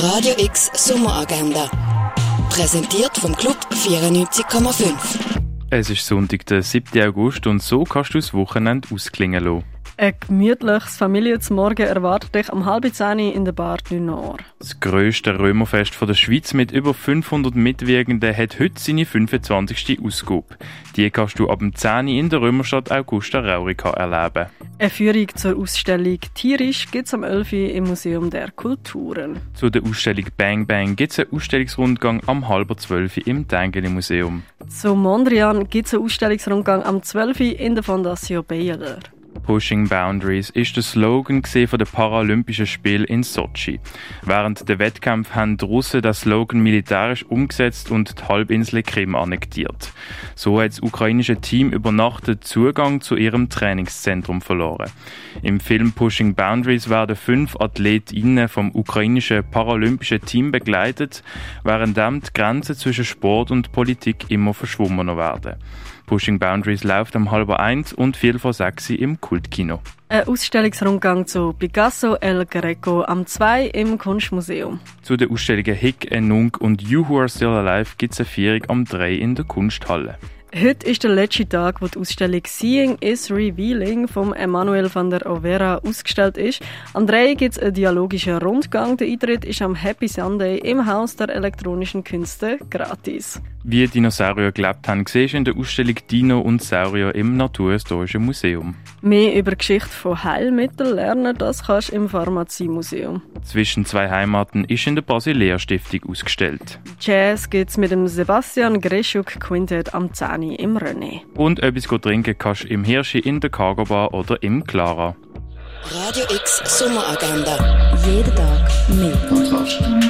Radio X Sommeragenda. Präsentiert vom Club 94,5. Es ist Sonntag, der 7. August und so kannst du das Wochenende ausklingen lassen. Ein gemütliches Familienmorgen erwartet dich am halb zehn in der Bar du Nord. Das grösste Römerfest von der Schweiz mit über 500 Mitwirkenden hat heute seine 25. Ausgabe. Die kannst du ab dem 10. in der Römerstadt Augusta Raurica erleben. Eine Führung zur Ausstellung Tierisch gibt es am 11. im Museum der Kulturen. Zu der Ausstellung Bang Bang gibt es einen Ausstellungsrundgang am halb 12. im Tengeli Museum. Zu Mondrian gibt es einen Ausstellungsrundgang am 12. in der Fondation Baylor. Pushing Boundaries ist der Slogan von den Paralympischen Spielen in Sochi. Während der Wettkämpfe haben die Russen das Slogan militärisch umgesetzt und die Halbinsel Krim annektiert. So hat das ukrainische Team über Nacht den Zugang zu ihrem Trainingszentrum verloren. Im Film Pushing Boundaries werden fünf Athletinnen vom ukrainischen paralympischen Team begleitet, während die Grenzen zwischen Sport und Politik immer verschwommener werden. Pushing Boundaries läuft am halber eins und viel vor sechs im Kultkino. Ein Ausstellungsrundgang zu Picasso El Greco am 2 im Kunstmuseum. Zu den Ausstellungen Hick, Enung und You Who Are Still Alive gibt es eine Vierung am 3 in der Kunsthalle. Heute ist der letzte Tag, wo die Ausstellung Seeing is Revealing von Emmanuel van der Overa ausgestellt ist. Am 3 gibt es einen dialogischen Rundgang. Der Eintritt ist am Happy Sunday im Haus der elektronischen Künste gratis. Wie Dinosaurier gelebt haben, siehst du in der Ausstellung Dino und Saurier im Naturhistorischen Museum. Mehr über die Geschichte von Heilmitteln lernen, das kannst du im Pharmaziemuseum. Zwischen zwei Heimaten ist in der Basilea Stiftung ausgestellt. Jazz gibt's mit dem Sebastian Greschuk Quintet am 10 im René. Und etwas trinken kannst du im Hirschi, in der Cargo Bar oder im Clara. Radio X Sommeragenda. Jeden Tag mehr.